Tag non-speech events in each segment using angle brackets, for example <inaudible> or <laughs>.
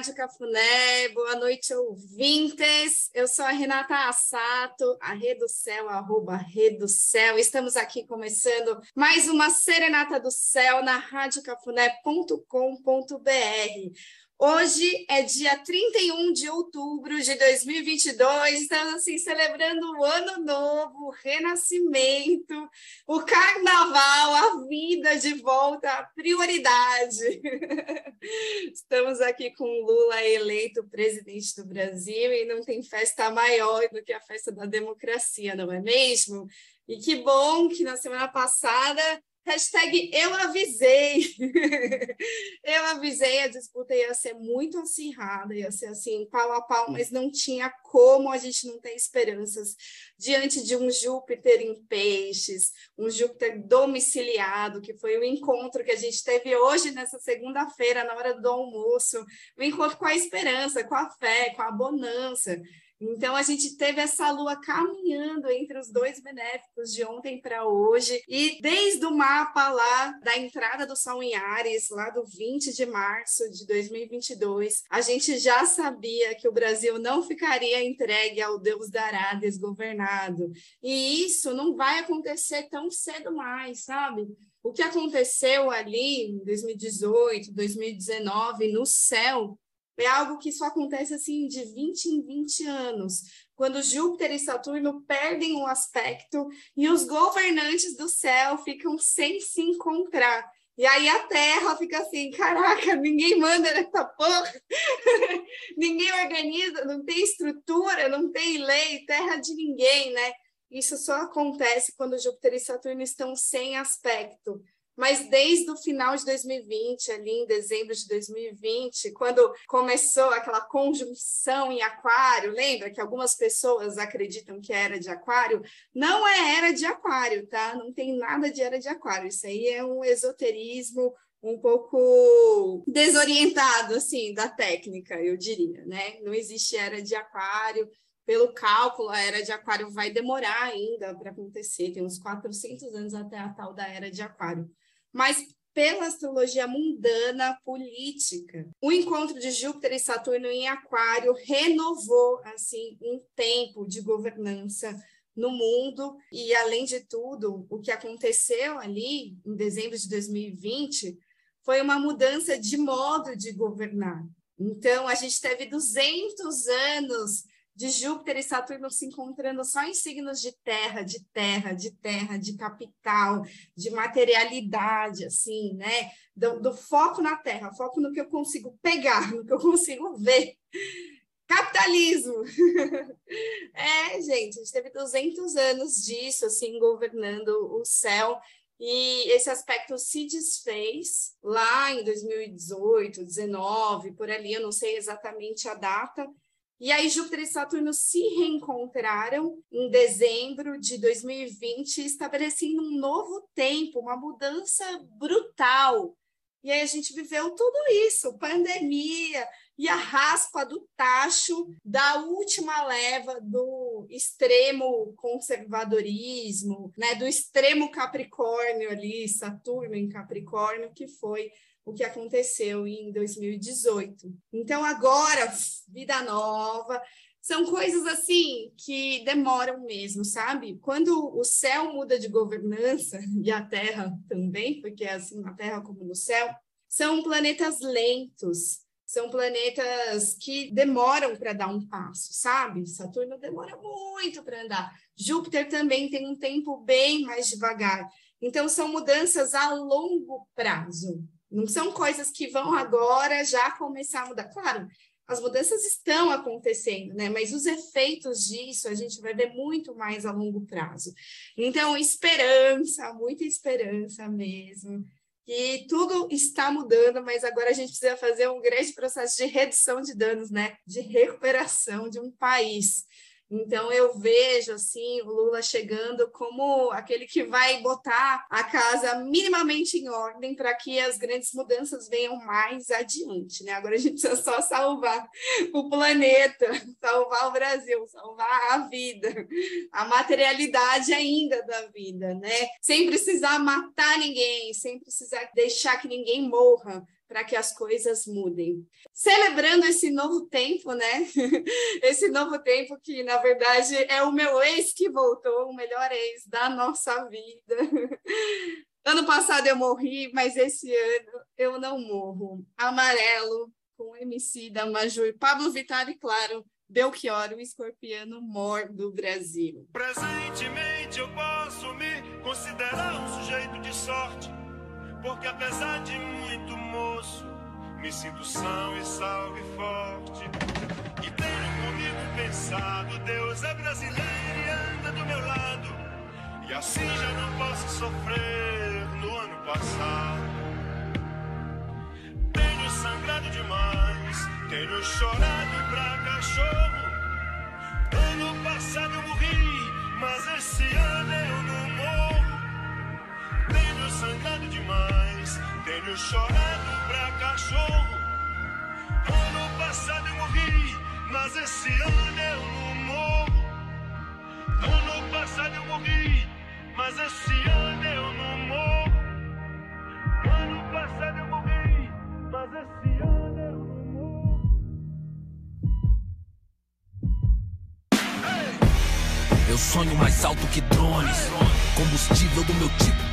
Rádio Cafuné, boa noite, ouvintes. Eu sou a Renata Assato, a do Céu, arroba Rede do Céu. Estamos aqui começando mais uma Serenata do Céu na radiocafuné.com.br. Hoje é dia 31 de outubro de 2022, estamos assim celebrando o ano novo, o renascimento, o carnaval, a vida de volta, a prioridade. <laughs> Estamos aqui com Lula eleito presidente do Brasil e não tem festa maior do que a festa da democracia, não é mesmo? E que bom que na semana passada Hashtag eu avisei. <laughs> eu avisei, a disputa ia ser muito acirrada, ia ser assim, pau a pau, mas não tinha como a gente não ter esperanças diante de um Júpiter em peixes, um Júpiter domiciliado, que foi o encontro que a gente teve hoje, nessa segunda-feira, na hora do almoço, o encontro com a esperança, com a fé, com a bonança. Então, a gente teve essa lua caminhando entre os dois benéficos de ontem para hoje, e desde o mapa lá da entrada do Sol em Ares, lá do 20 de março de 2022, a gente já sabia que o Brasil não ficaria entregue ao Deus dará desgovernado. E isso não vai acontecer tão cedo mais, sabe? O que aconteceu ali em 2018, 2019, no céu, é algo que só acontece assim de 20 em 20 anos, quando Júpiter e Saturno perdem um aspecto e os governantes do céu ficam sem se encontrar. E aí a Terra fica assim, caraca, ninguém manda nessa porra, <laughs> ninguém organiza, não tem estrutura, não tem lei, terra de ninguém, né? Isso só acontece quando Júpiter e Saturno estão sem aspecto. Mas desde o final de 2020, ali em dezembro de 2020, quando começou aquela conjunção em Aquário, lembra que algumas pessoas acreditam que era de Aquário? Não é era de Aquário, tá? Não tem nada de era de Aquário. Isso aí é um esoterismo um pouco desorientado assim da técnica, eu diria, né? Não existe era de aquário, pelo cálculo, a era de aquário vai demorar ainda para acontecer, tem uns 400 anos até a tal da era de aquário mas pela astrologia mundana política. O encontro de Júpiter e Saturno em Aquário renovou assim um tempo de governança no mundo e além de tudo, o que aconteceu ali em dezembro de 2020 foi uma mudança de modo de governar. Então, a gente teve 200 anos de Júpiter e Saturno se encontrando só em signos de terra, de terra, de terra, de capital, de materialidade, assim, né? Do, do foco na terra, foco no que eu consigo pegar, no que eu consigo ver. Capitalismo! <laughs> é, gente, a gente teve 200 anos disso, assim, governando o céu, e esse aspecto se desfez lá em 2018, 19, por ali, eu não sei exatamente a data, e aí Júpiter e Saturno se reencontraram em dezembro de 2020, estabelecendo um novo tempo, uma mudança brutal. E aí a gente viveu tudo isso, pandemia e a raspa do tacho da última leva do extremo conservadorismo, né, do extremo Capricórnio ali, Saturno em Capricórnio, que foi o que aconteceu em 2018. Então, agora, vida nova, são coisas assim que demoram mesmo, sabe? Quando o céu muda de governança, <laughs> e a Terra também, porque é assim na Terra como no céu, são planetas lentos, são planetas que demoram para dar um passo, sabe? Saturno demora muito para andar. Júpiter também tem um tempo bem mais devagar. Então, são mudanças a longo prazo. Não são coisas que vão agora já começar a mudar. Claro, as mudanças estão acontecendo, né? Mas os efeitos disso a gente vai ver muito mais a longo prazo. Então, esperança, muita esperança mesmo. Que tudo está mudando, mas agora a gente precisa fazer um grande processo de redução de danos, né? De recuperação de um país. Então eu vejo assim o Lula chegando como aquele que vai botar a casa minimamente em ordem para que as grandes mudanças venham mais adiante, né? Agora a gente precisa só salvar o planeta, <laughs> salvar o Brasil, salvar a vida, a materialidade ainda da vida, né? Sem precisar matar ninguém, sem precisar deixar que ninguém morra, para que as coisas mudem. Celebrando esse novo tempo, né? <laughs> Esse novo tempo que, na verdade, é o meu ex que voltou, o melhor ex da nossa vida. <laughs> Ano passado eu morri, mas esse ano eu não morro. Amarelo, com MC da Maju e Pablo Vittar e, claro, Belchior, o escorpiano mor do Brasil. Presentemente eu posso me considerar um sujeito de sorte porque apesar de muito moço, me sinto são e salvo e forte. E tenho comigo pensado, Deus é brasileiro e anda do meu lado. E assim já não posso sofrer no ano passado. Tenho sangrado demais, tenho chorado pra cachorro. Ano passado eu morri, mas esse ano eu não. Tenho sangrado demais, tenho chorado pra cachorro. Ano passado eu morri, mas esse ano eu não morro. Ano passado eu morri, mas esse ano eu não morro. Ano passado eu morri, mas esse ano eu não morro. Eu sonho mais alto que drones, combustível do meu tipo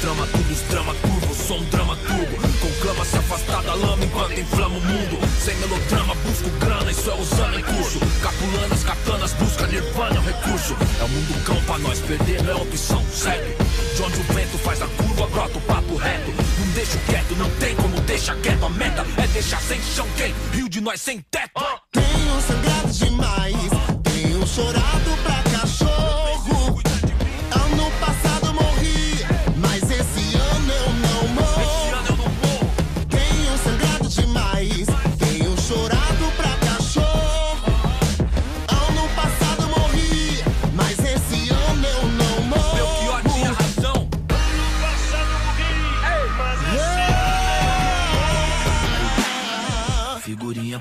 trama, tudo os drama curvo, sou um drama turbo. Conclama se afastar da lama enquanto inflama o mundo. Sem melodrama, busco grana, isso é usando em curso. Capulanas, katanas, busca nirvana, é um recurso. É o mundo cão pra nós, perder não é opção, segue De onde o vento faz a curva, brota o papo reto. Não deixo quieto, não tem como deixar quieto. A meta é deixar sem chão quem? Rio de nós sem teto. Tenho sangrado demais, tenho chorado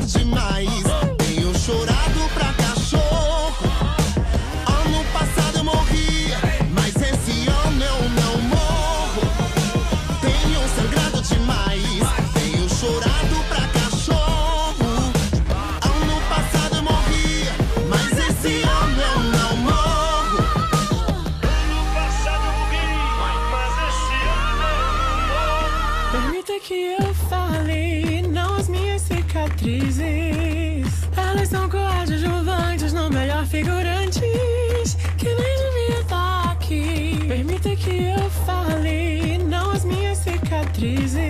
Tenho sangrado Que nem devia estar aqui. Permita que eu fale, não as minhas cicatrizes.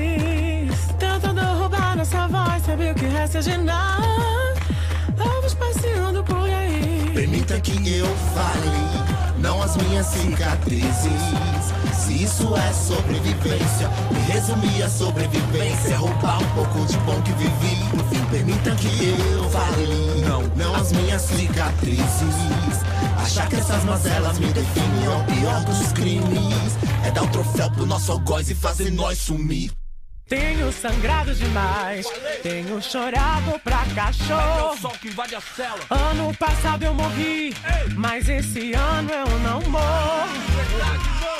Tentando roubar nossa voz, sabe o que resta de nada? Vamos passeando por aí. Permita que eu fale, não as minhas cicatrizes. Se isso é sobrevivência, me resumir a sobrevivência, é roubar um pouco de bom que vivi. No fim, permita que eu fale, não, não as minhas cicatrizes. Achar que essas mazelas me definem é o pior dos crimes. É dar o troféu pro nosso algoz e fazer nós sumir. Tenho sangrado demais, tenho chorado pra É cachorro. o sol que invade a cela. Ano passado eu morri, mas esse ano eu não morro.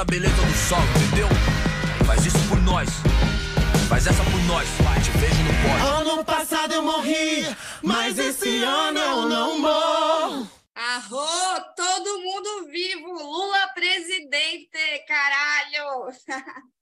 da beleza do sol, entendeu? Faz isso por nós. Faz essa por nós, te vejo no pódio. Ano passado eu morri, mas esse ano eu não morro. Arro, todo mundo vivo, Lula presidente, caralho! <laughs>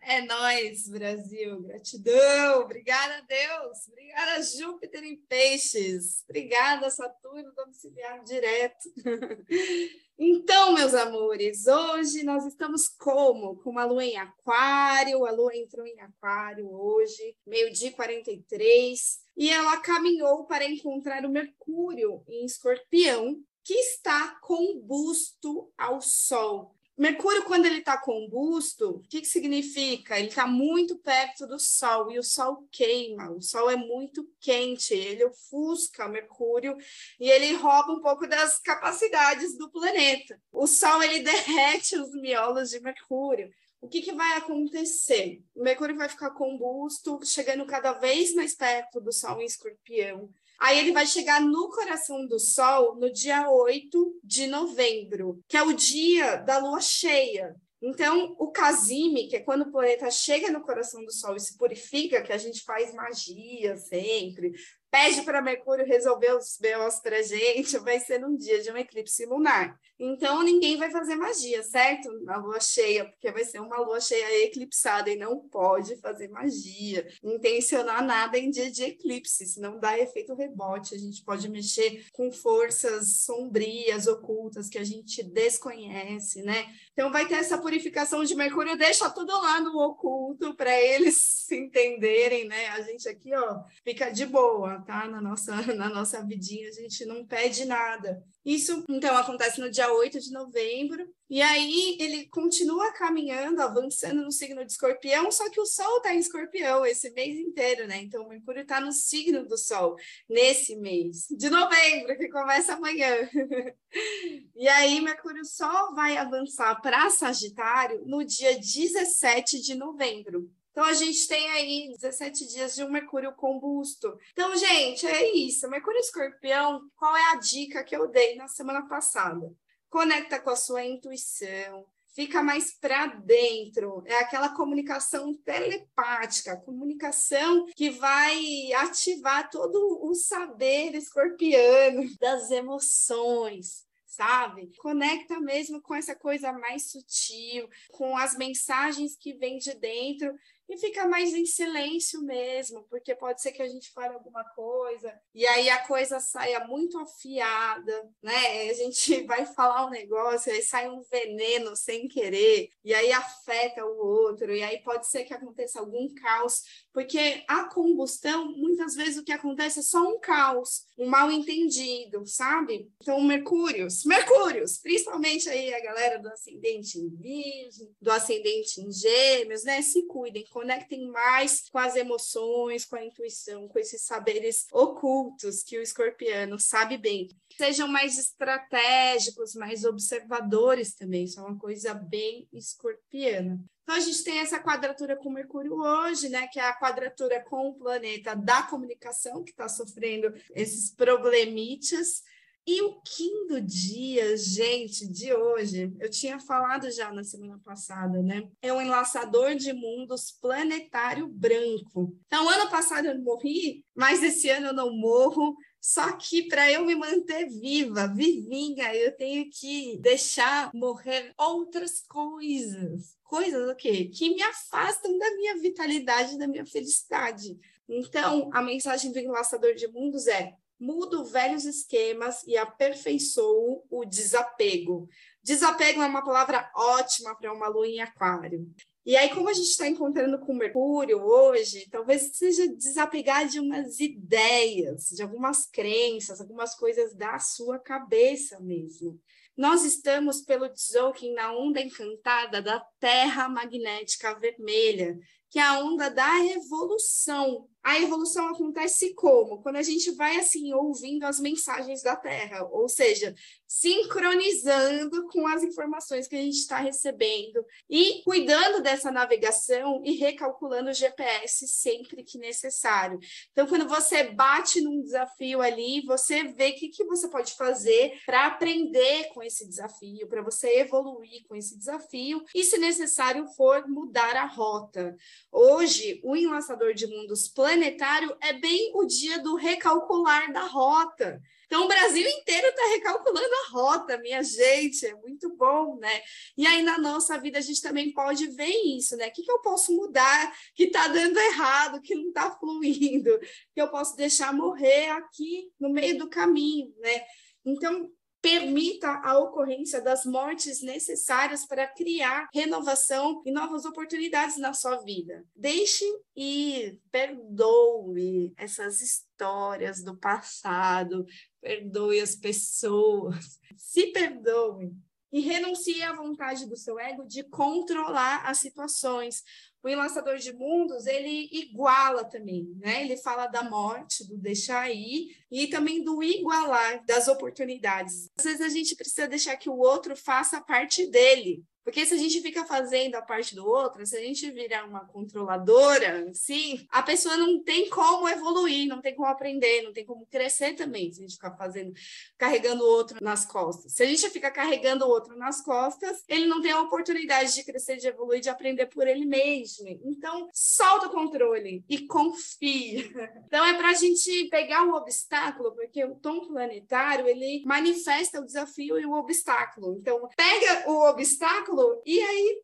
É nós, Brasil. Gratidão. Obrigada a Deus. Obrigada Júpiter em peixes. Obrigada, Saturno domiciliar direto. <laughs> Então, meus amores, hoje nós estamos como? Com uma lua em aquário, a lua entrou em aquário hoje, meio-dia 43, e ela caminhou para encontrar o Mercúrio em escorpião, que está combusto ao Sol. Mercúrio, quando ele está combusto, o que, que significa? Ele está muito perto do Sol e o Sol queima, o Sol é muito quente, ele ofusca Mercúrio e ele rouba um pouco das capacidades do planeta. O Sol ele <laughs> derrete os miolos de Mercúrio. O que, que vai acontecer? O Mercúrio vai ficar combusto, chegando cada vez mais perto do Sol em escorpião. Aí ele vai chegar no coração do Sol no dia 8 de novembro, que é o dia da lua cheia. Então, o Casime, que é quando o planeta chega no coração do Sol e se purifica, que a gente faz magia sempre, pede para Mercúrio resolver os BOs para gente, vai ser num dia de um eclipse lunar. Então, ninguém vai fazer magia, certo? Na lua cheia, porque vai ser uma lua cheia eclipsada e não pode fazer magia, intencionar nada em dia de eclipse, senão dá efeito rebote. A gente pode mexer com forças sombrias, ocultas, que a gente desconhece, né? Então, vai ter essa purificação de Mercúrio, deixa tudo lá no oculto para eles se <laughs> entenderem, né? A gente aqui, ó, fica de boa, tá? Na nossa, <laughs> na nossa vidinha, a gente não pede nada. Isso, então, acontece no dia 8 de novembro, e aí ele continua caminhando, avançando no signo de escorpião, só que o Sol está em escorpião esse mês inteiro, né? Então, o Mercúrio está no signo do Sol nesse mês de novembro, que começa amanhã. <laughs> e aí, Mercúrio só vai avançar para Sagitário no dia 17 de novembro. Então, a gente tem aí 17 dias de um Mercúrio combusto. Então, gente, é isso. Mercúrio Escorpião, qual é a dica que eu dei na semana passada? Conecta com a sua intuição, fica mais para dentro. É aquela comunicação telepática, comunicação que vai ativar todo o saber escorpiano <laughs> das emoções sabe? Conecta mesmo com essa coisa mais sutil, com as mensagens que vêm de dentro e fica mais em silêncio mesmo, porque pode ser que a gente fale alguma coisa e aí a coisa saia muito afiada, né? A gente <laughs> vai falar um negócio, aí sai um veneno sem querer, e aí afeta o outro, e aí pode ser que aconteça algum caos, porque a combustão, muitas vezes o que acontece é só um caos, um mal entendido, sabe? Então, Mercúrios, Mercúrios, principalmente aí a galera do ascendente em Virgem, do ascendente em Gêmeos, né? Se cuidem, conectem mais com as emoções, com a intuição, com esses saberes ocultos que o escorpiano sabe bem. Sejam mais estratégicos, mais observadores também, isso é uma coisa bem escorpiana. Então, a gente tem essa quadratura com Mercúrio hoje, né? Que é a quadratura com o planeta da comunicação, que está sofrendo esses problemites. E o do dia, gente, de hoje, eu tinha falado já na semana passada, né? É um enlaçador de mundos planetário branco. Então, ano passado eu morri, mas esse ano eu não morro. Só que para eu me manter viva, vivinha, eu tenho que deixar morrer outras coisas. Coisas o quê? Que me afastam da minha vitalidade, da minha felicidade. Então, a mensagem do enlaçador de mundos é: mudo velhos esquemas e aperfeiçoo o desapego. Desapego é uma palavra ótima para uma lua em aquário. E aí, como a gente está encontrando com Mercúrio hoje, talvez seja desapegar de umas ideias, de algumas crenças, algumas coisas da sua cabeça mesmo. Nós estamos, pelo Tzolk'in, na onda encantada da Terra Magnética Vermelha, que é a onda da evolução. A evolução acontece como? Quando a gente vai assim ouvindo as mensagens da Terra, ou seja, sincronizando com as informações que a gente está recebendo e cuidando dessa navegação e recalculando o GPS sempre que necessário. Então, quando você bate num desafio ali, você vê o que, que você pode fazer para aprender com esse desafio, para você evoluir com esse desafio e, se necessário for, mudar a rota. Hoje, o enlaçador de mundos planetário é bem o dia do recalcular da rota. Então, o Brasil inteiro está recalculando a rota, minha gente, é muito bom, né? E aí, na nossa vida, a gente também pode ver isso, né? O que, que eu posso mudar que está dando errado, que não está fluindo, que eu posso deixar morrer aqui no meio do caminho, né? Então, permita a ocorrência das mortes necessárias para criar renovação e novas oportunidades na sua vida. Deixe ir, perdoe essas histórias do passado, perdoe as pessoas, se perdoe e renuncie à vontade do seu ego de controlar as situações. O enlaçador de mundos, ele iguala também, né? Ele fala da morte, do deixar ir e também do igualar das oportunidades. Às vezes a gente precisa deixar que o outro faça parte dele, porque se a gente fica fazendo a parte do outro, se a gente virar uma controladora, sim, a pessoa não tem como evoluir, não tem como aprender, não tem como crescer também, se a gente ficar fazendo, carregando o outro nas costas. Se a gente fica carregando o outro nas costas, ele não tem a oportunidade de crescer, de evoluir, de aprender por ele mesmo. Então, solta o controle e confia. Então, é para a gente pegar o obstáculo, porque o tom planetário, ele manifesta o desafio e o obstáculo. Então, pega o obstáculo e aí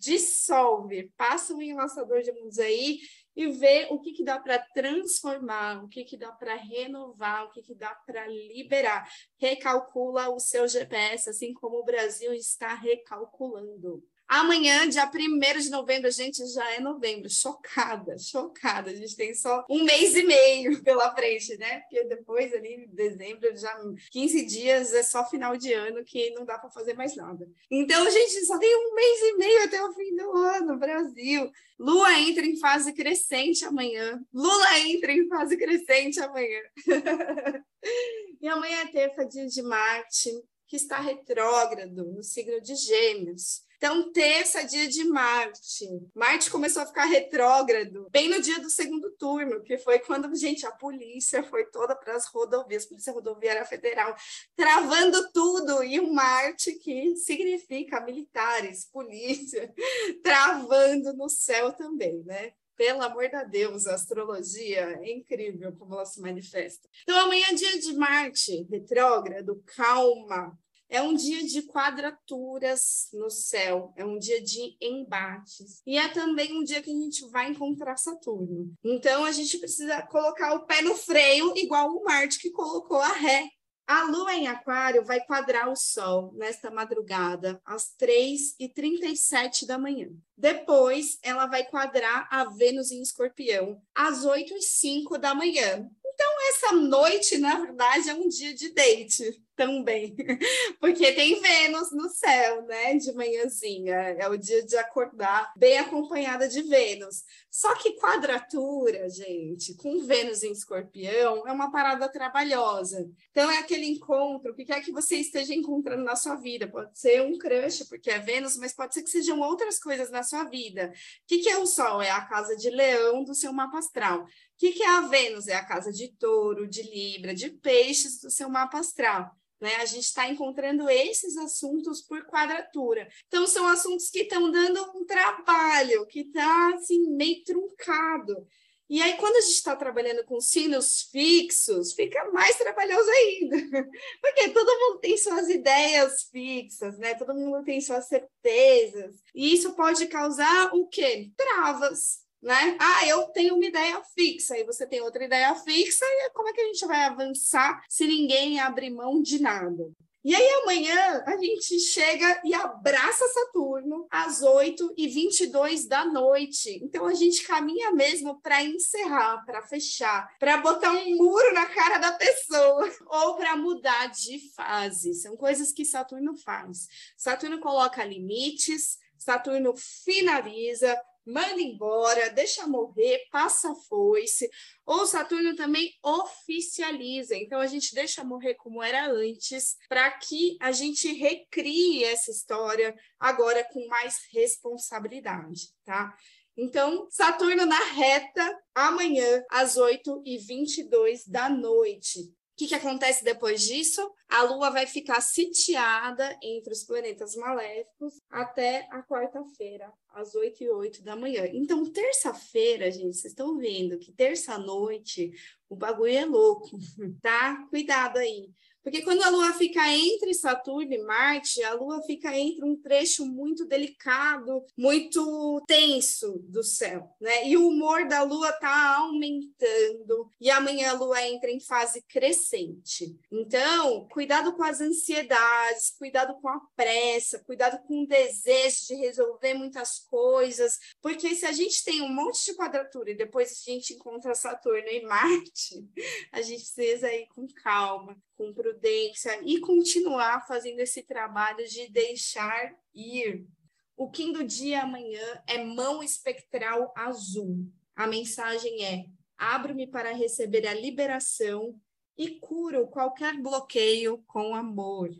dissolve, passa um enlaçador de mundos aí e vê o que, que dá para transformar, o que, que dá para renovar, o que, que dá para liberar. Recalcula o seu GPS, assim como o Brasil está recalculando. Amanhã, dia 1 de novembro, gente, já é novembro. Chocada, chocada. A gente tem só um mês e meio <laughs> pela frente, né? Porque depois, ali, em dezembro, já 15 dias é só final de ano que não dá para fazer mais nada. Então, gente, só tem um mês e meio até o fim do ano, Brasil. Lua entra em fase crescente amanhã. Lula entra em fase crescente amanhã. <laughs> e amanhã é terça, dia de Marte, que está retrógrado no signo de Gêmeos. Então, terça, dia de Marte. Marte começou a ficar retrógrado, bem no dia do segundo turno, que foi quando, gente, a polícia foi toda para as rodovias, Polícia Rodoviária Federal, travando tudo, e o Marte, que significa militares, polícia, <laughs> travando no céu também, né? pelo amor de Deus, a astrologia é incrível como ela se manifesta. Então, amanhã dia de Marte, retrógrado, calma, é um dia de quadraturas no céu, é um dia de embates. E é também um dia que a gente vai encontrar Saturno. Então a gente precisa colocar o pé no freio, igual o Marte que colocou a ré. A lua em Aquário vai quadrar o Sol nesta madrugada, às 3h37 da manhã. Depois, ela vai quadrar a Vênus em Escorpião, às 8h05 da manhã. Então, essa noite, na verdade, é um dia de date também, <laughs> porque tem Vênus no céu, né, de manhãzinha, é o dia de acordar bem acompanhada de Vênus. Só que quadratura, gente, com Vênus em escorpião, é uma parada trabalhosa. Então, é aquele encontro, o que quer que você esteja encontrando na sua vida. Pode ser um crush, porque é Vênus, mas pode ser que sejam outras coisas na sua vida. O que, que é o Sol? É a casa de leão do seu mapa astral. O que, que é a Vênus? É a casa de touro, de Libra, de peixes do seu mapa astral. Né? A gente está encontrando esses assuntos por quadratura. Então, são assuntos que estão dando um trabalho, que está assim, meio truncado. E aí, quando a gente está trabalhando com sinos fixos, fica mais trabalhoso ainda. <laughs> Porque todo mundo tem suas ideias fixas, né? Todo mundo tem suas certezas. E isso pode causar o quê? Travas, né? Ah, eu tenho uma ideia fixa e você tem outra ideia fixa, e como é que a gente vai avançar se ninguém abrir mão de nada? E aí amanhã a gente chega e abraça Saturno às 8 e 22 da noite. Então a gente caminha mesmo para encerrar, para fechar, para botar um muro na cara da pessoa <laughs> ou para mudar de fase. São coisas que Saturno faz. Saturno coloca limites, Saturno finaliza, manda embora, deixa morrer, passa foice. Ou Saturno também oficializa. Então a gente deixa morrer como era antes, para que a gente recrie essa história agora com mais responsabilidade, tá? Então, Saturno na reta, amanhã, às 8h22 da noite que, que acontece depois disso? A Lua vai ficar sitiada entre os planetas maléficos até a quarta-feira, às 8 e 8 da manhã. Então, terça-feira, gente, vocês estão vendo que terça-noite o bagulho é louco, <laughs> tá? Cuidado aí. Porque quando a Lua fica entre Saturno e Marte, a Lua fica entre um trecho muito delicado, muito tenso do céu, né? E o humor da Lua está aumentando, e amanhã a Lua entra em fase crescente. Então, cuidado com as ansiedades, cuidado com a pressa, cuidado com o desejo de resolver muitas coisas, porque se a gente tem um monte de quadratura e depois a gente encontra Saturno e Marte, <laughs> a gente precisa ir com calma, com prudência e continuar fazendo esse trabalho de deixar ir. O Kim do dia amanhã é mão espectral azul. A mensagem é: abro-me para receber a liberação e curo qualquer bloqueio com amor.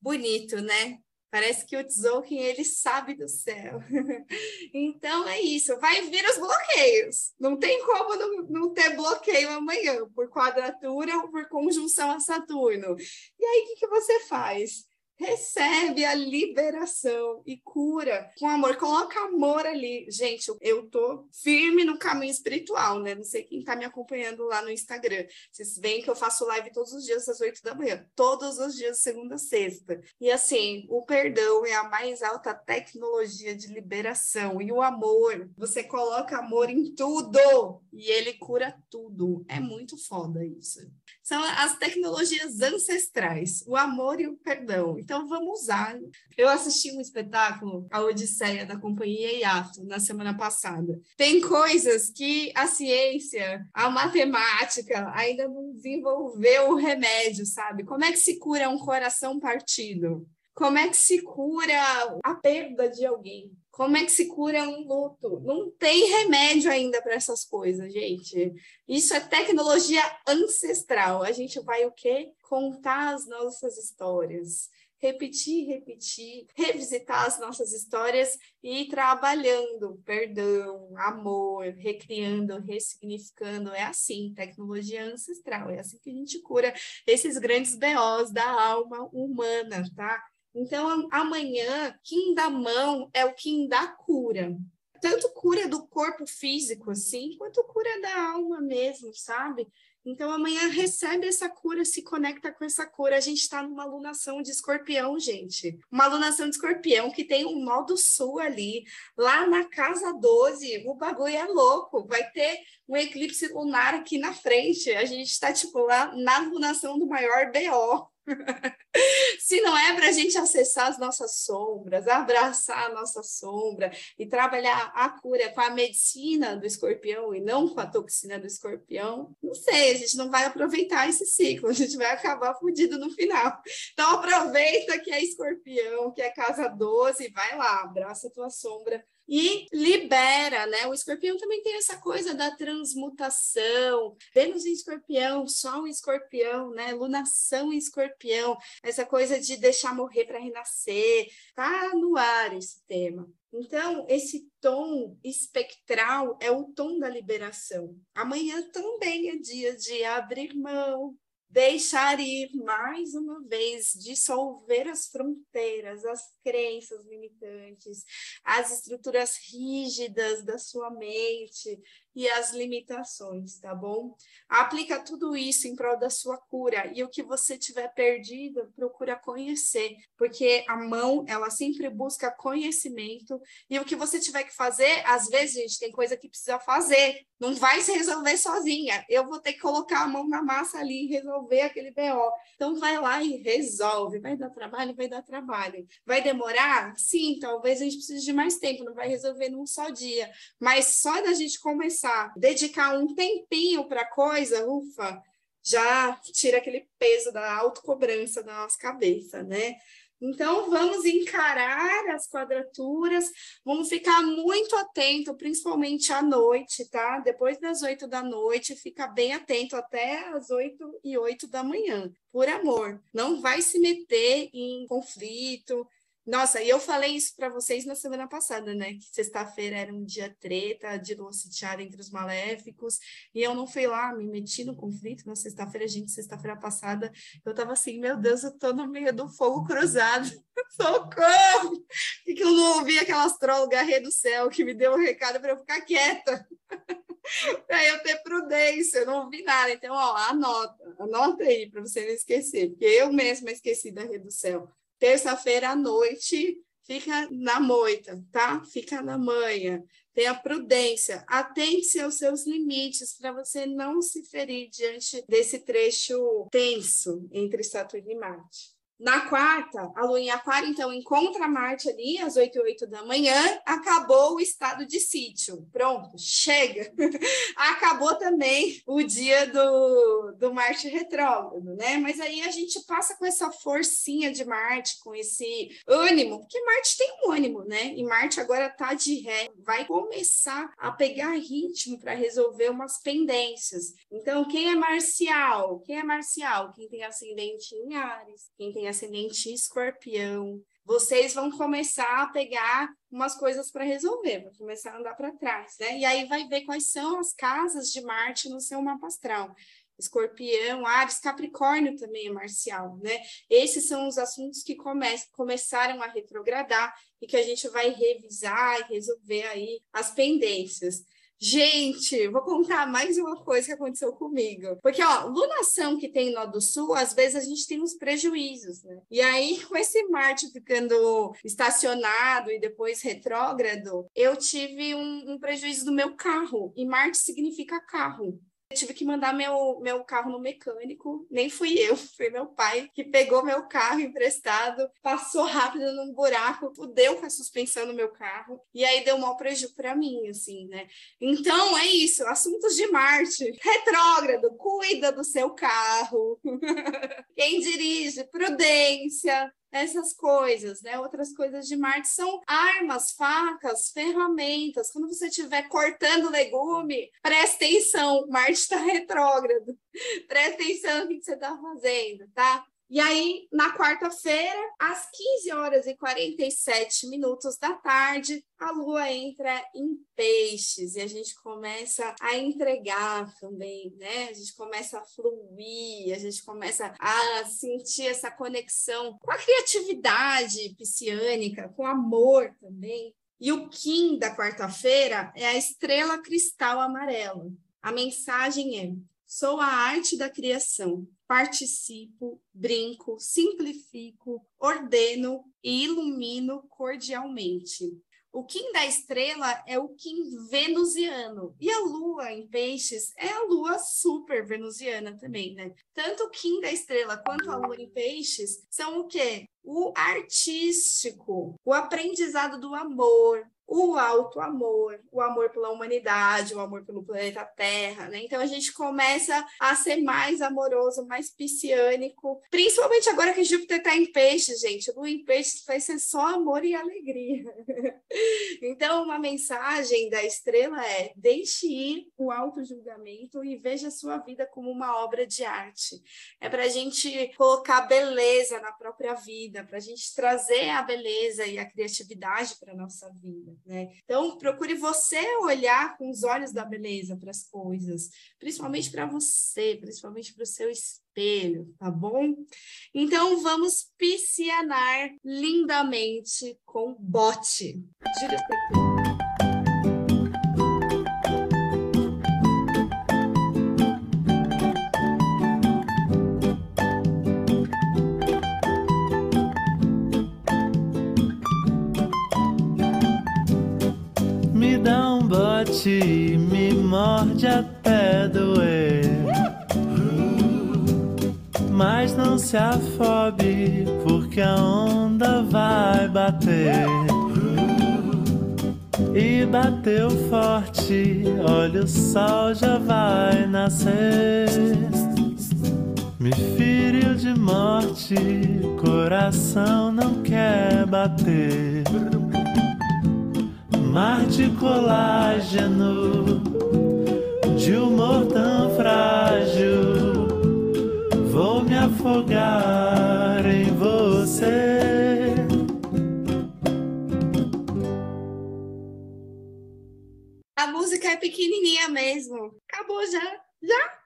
Bonito, né? Parece que o Tzolk'in, ele sabe do céu. <laughs> então é isso, vai vir os bloqueios. Não tem como não, não, ter bloqueio amanhã, por quadratura ou por conjunção a Saturno. E aí, o que, que você faz? Recebe a liberação e cura com amor. Coloca amor ali. Gente, eu tô firme no caminho espiritual, né? Não sei quem tá me acompanhando lá no Instagram. Vocês veem que eu faço live todos os dias às oito da manhã, todos os dias, segunda a sexta. E assim, o perdão é a mais alta tecnologia de liberação. E o amor, você coloca amor em tudo e ele cura tudo. É muito foda isso. São as tecnologias ancestrais, o amor e o perdão. Então vamos usar. Eu assisti um espetáculo, A Odisseia da Companhia Iato, na semana passada. Tem coisas que a ciência, a matemática ainda não desenvolveu o remédio, sabe? Como é que se cura um coração partido? Como é que se cura a perda de alguém? Como é que se cura um luto? Não tem remédio ainda para essas coisas, gente. Isso é tecnologia ancestral. A gente vai o quê? Contar as nossas histórias repetir, repetir, revisitar as nossas histórias e ir trabalhando perdão, amor, recriando, ressignificando. É assim, tecnologia ancestral, é assim que a gente cura esses grandes BOs da alma humana, tá? Então, amanhã, Kim da mão é o Kim da cura. Tanto cura do corpo físico, assim, quanto cura da alma mesmo, sabe? Então, amanhã recebe essa cura, se conecta com essa cura. A gente está numa alunação de escorpião, gente. Uma alunação de escorpião que tem um modo sul ali. Lá na casa 12, o bagulho é louco. Vai ter um eclipse lunar aqui na frente. A gente está, tipo, lá na alunação do maior BO. <laughs> Se não é para a gente acessar as nossas sombras, abraçar a nossa sombra e trabalhar a cura com a medicina do escorpião e não com a toxina do escorpião, não sei, a gente não vai aproveitar esse ciclo, a gente vai acabar fudido no final. Então aproveita que é escorpião, que é casa 12, vai lá, abraça a tua sombra e libera, né? O escorpião também tem essa coisa da transmutação. Vênus em escorpião, Sol em escorpião, né? Lunação em escorpião, essa coisa de deixar morrer para renascer. Tá no ar esse tema. Então, esse tom espectral é o tom da liberação. Amanhã também é dia de abrir mão, deixar ir mais uma vez, dissolver as fronteiras, as crenças limitantes, as estruturas rígidas da sua mente e as limitações, tá bom? Aplica tudo isso em prol da sua cura e o que você tiver perdido, procura conhecer, porque a mão, ela sempre busca conhecimento e o que você tiver que fazer, às vezes, gente, tem coisa que precisa fazer, não vai se resolver sozinha. Eu vou ter que colocar a mão na massa ali e resolver aquele BO. Então vai lá e resolve. Vai dar trabalho, vai dar trabalho. Vai demorar? Sim, talvez a gente precise de mais tempo, não vai resolver num só dia. Mas só da gente começar, dedicar um tempinho para coisa, ufa, já tira aquele peso da autocobrança da nossa cabeça, né? Então, vamos encarar as quadraturas, vamos ficar muito atento, principalmente à noite, tá? Depois das oito da noite, fica bem atento até as oito e oito da manhã, por amor. Não vai se meter em conflito, nossa, e eu falei isso para vocês na semana passada, né? Que sexta-feira era um dia treta, de lua sitiada entre os maléficos, e eu não fui lá, me meti no conflito na sexta-feira, gente, sexta-feira passada, eu tava assim, meu Deus, eu tô no meio do fogo cruzado, <laughs> socorro! E que eu não ouvi aquela astróloga rei do céu que me deu um recado para eu ficar quieta. <laughs> para eu ter prudência, eu não ouvi nada. Então, ó, anota, anota aí para você não esquecer, porque eu mesma esqueci da rei do céu terça-feira à noite, fica na moita, tá? Fica na manhã. Tenha prudência, atente-se aos seus limites para você não se ferir diante desse trecho tenso entre Saturno e Marte. Na quarta, a lua em aquário, então, encontra Marte ali às 8 e 8 da manhã, acabou o estado de sítio. Pronto, chega. <laughs> acabou também o dia do, do Marte retrógrado, né? Mas aí a gente passa com essa forcinha de Marte, com esse ânimo, porque Marte tem um ânimo, né? E Marte agora tá de ré, vai começar a pegar ritmo para resolver umas pendências. Então, quem é marcial? Quem é marcial? Quem tem ascendente em Ares, quem tem ascendente escorpião, vocês vão começar a pegar umas coisas para resolver, vão começar a andar para trás, né? E aí vai ver quais são as casas de Marte no seu mapa astral. Escorpião, Ares, Capricórnio também é marcial, né? Esses são os assuntos que come começaram a retrogradar e que a gente vai revisar e resolver aí as pendências. Gente, vou contar mais uma coisa que aconteceu comigo. Porque, ó, lunação que tem no do sul, às vezes a gente tem uns prejuízos, né? E aí, com esse Marte ficando estacionado e depois retrógrado, eu tive um, um prejuízo do meu carro. E Marte significa carro tive que mandar meu, meu carro no mecânico, nem fui eu, <laughs> foi meu pai que pegou meu carro emprestado, passou rápido num buraco, fudeu com a suspensão do meu carro, e aí deu mau prejuízo para mim, assim, né? Então é isso, assuntos de Marte, retrógrado, cuida do seu carro, <laughs> quem dirige, prudência, essas coisas, né? Outras coisas de Marte são armas, facas, ferramentas. Quando você estiver cortando legume, preste atenção, Marte está retrógrado. <laughs> Preste atenção no que você está fazendo, tá? E aí, na quarta-feira, às 15 horas e 47 minutos da tarde, a lua entra em peixes e a gente começa a entregar também, né? A gente começa a fluir, a gente começa a sentir essa conexão com a criatividade pisciânica, com amor também. E o Kim da quarta-feira é a estrela cristal amarela. A mensagem é: Sou a arte da criação. Participo, brinco, simplifico, ordeno e ilumino cordialmente. O Kim da estrela é o Kim venusiano. E a lua em peixes é a lua super venusiana também, né? Tanto o Kim da estrela quanto a lua em peixes são o quê? O artístico, o aprendizado do amor, o alto amor, o amor pela humanidade, o amor pelo planeta Terra, né? Então a gente começa a ser mais amoroso, mais pisciânico, principalmente agora que Júpiter está em peixes, gente. Lua em peixes vai ser só amor e alegria. <laughs> então, uma mensagem da estrela é: deixe ir o auto-julgamento e veja a sua vida como uma obra de arte. É para a gente colocar beleza na própria vida, para a gente trazer a beleza e a criatividade para nossa vida né? Então, procure você olhar com os olhos da beleza para as coisas, principalmente para você, principalmente para o seu espelho, tá bom? Então, vamos piscianar lindamente com bote. Forte, me morde até doer. Mas não se afobe, porque a onda vai bater. E bateu forte, olha o sol já vai nascer. Me feriu de morte, coração não quer bater. Mar de colágeno, de humor tão frágil Vou me afogar em você. A música é pequenininha mesmo. Acabou já. Já.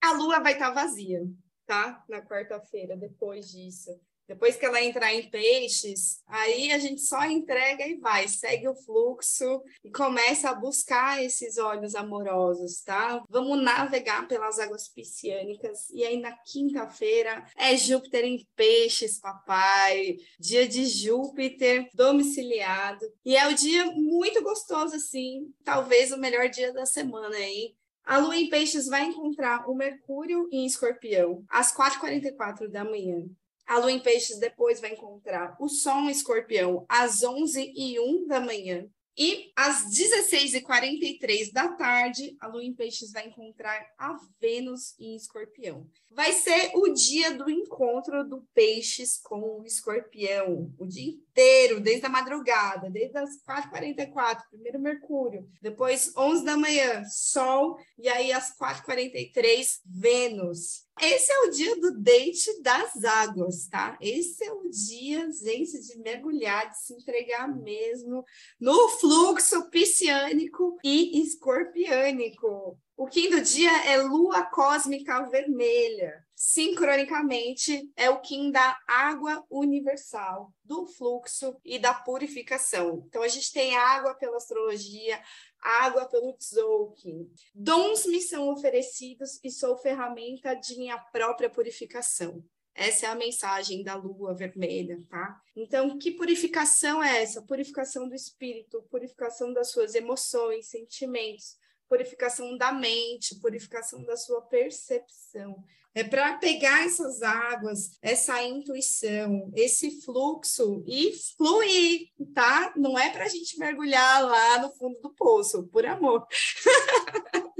A lua vai estar tá vazia, tá? Na quarta-feira, depois disso. Depois que ela entrar em peixes, aí a gente só entrega e vai, segue o fluxo e começa a buscar esses olhos amorosos, tá? Vamos navegar pelas águas pisciânicas e aí na quinta-feira é Júpiter em peixes, papai, dia de Júpiter domiciliado e é o dia muito gostoso assim, talvez o melhor dia da semana aí. A lua em peixes vai encontrar o Mercúrio em escorpião às 4h44 da manhã. A lua em peixes depois vai encontrar o sol em escorpião às 11 e 1 da manhã. E às 16h43 da tarde, a Lua em Peixes vai encontrar a Vênus em Escorpião. Vai ser o dia do encontro do Peixes com o Escorpião, o dia inteiro, desde a madrugada, desde as 4h44, primeiro Mercúrio, depois 11 da manhã, Sol, e aí às 4h43, Vênus. Esse é o dia do date das águas, tá? Esse é o dia, gente, de mergulhar, de se entregar mesmo no fluxo pisciânico e escorpiânico. O quinto dia é lua cósmica vermelha. Sincronicamente, é o Kim da água universal, do fluxo e da purificação. Então, a gente tem água pela astrologia, água pelo Tzolk'in. Dons me são oferecidos e sou ferramenta de minha própria purificação. Essa é a mensagem da lua vermelha, tá? Então, que purificação é essa? Purificação do espírito, purificação das suas emoções, sentimentos, purificação da mente, purificação da sua percepção. É para pegar essas águas, essa intuição, esse fluxo e fluir, tá? Não é para a gente mergulhar lá no fundo do poço, por amor. <laughs>